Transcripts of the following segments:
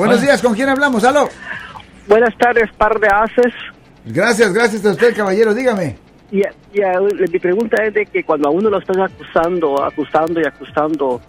Buenos días, ¿con quién hablamos? ¿Aló? Buenas tardes, par de haces. Gracias, gracias a usted, caballero, dígame. Y, y, uh, mi pregunta es de que cuando a uno lo están acusando, acusando y acusando,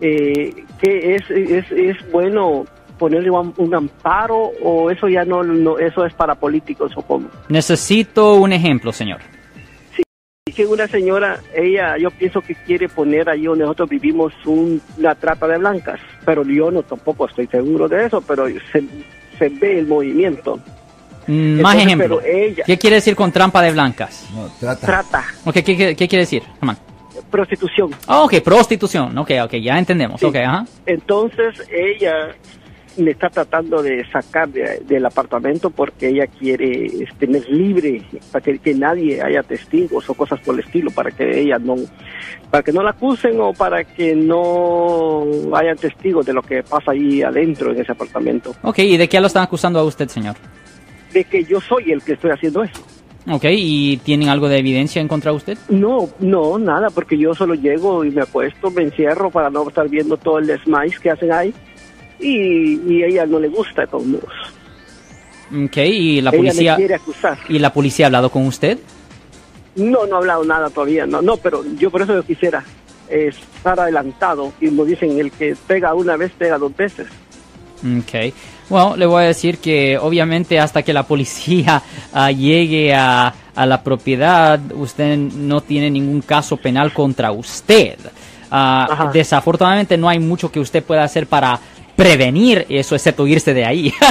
eh, ¿qué es, es, es bueno ponerle un, un, amparo o eso ya no, no, eso es para políticos o cómo? Necesito un ejemplo, señor. Que una señora, ella, yo pienso que quiere poner ahí donde nosotros vivimos un, una trata de blancas, pero yo no tampoco estoy seguro de eso, pero se, se ve el movimiento. Mm, Más ejemplo. ella- ¿Qué quiere decir con trampa de blancas? No, trata. Trata, Ok, ¿qué, qué, qué quiere decir? Prostitución. Ah, ok, prostitución. Ok, ok, ya entendemos. Sí. Ok, ajá. Entonces ella me está tratando de sacar de- del apartamento porque ella quiere tener libre para que, que nadie haya testigos o cosas por el estilo para que ella no para que no la acusen o para que no haya testigos de lo que pasa ahí adentro en ese apartamento Ok, ¿y de qué lo están acusando a usted, señor? de que yo soy el que estoy haciendo eso Ok, ¿y tienen algo de evidencia en contra de usted? no no nada porque yo solo llego y me acuesto me encierro para no estar viendo todo el desmais que hacen ahí y, y a ella no le gusta de todos modos Ok, ¿y la ella policía, me quiere acusar ¿y la policía ha hablado con usted? No, no ha hablado nada todavía, no, no, pero yo por eso yo quisiera estar adelantado y como dicen, el que pega una vez pega dos veces. Ok. Bueno, le voy a decir que obviamente hasta que la policía ah, llegue a, a la propiedad, usted no tiene ningún caso penal contra usted. Ah, desafortunadamente no hay mucho que usted pueda hacer para prevenir eso, excepto irse de ahí.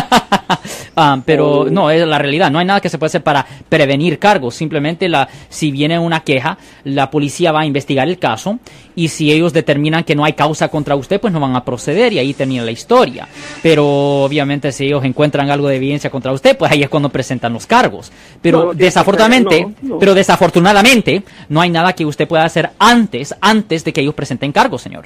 Ah, pero Oh. no, es la realidad. No hay nada que se pueda hacer para prevenir cargos. Simplemente, la, si viene una queja, la policía va a investigar el caso y si ellos determinan que no hay causa contra usted, pues no van a proceder y ahí termina la historia. Pero obviamente, si ellos encuentran algo de evidencia contra usted, pues ahí es cuando presentan los cargos. Pero No, desafortunadamente, no. pero desafortunadamente, no hay nada que usted pueda hacer antes, antes de que ellos presenten cargos, señor.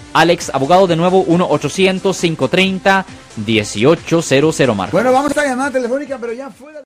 Alex, abogado de nuevo, 1-800-530-1800, Marco. Bueno, vamos a esta llamada telefónica, pero ya fuera.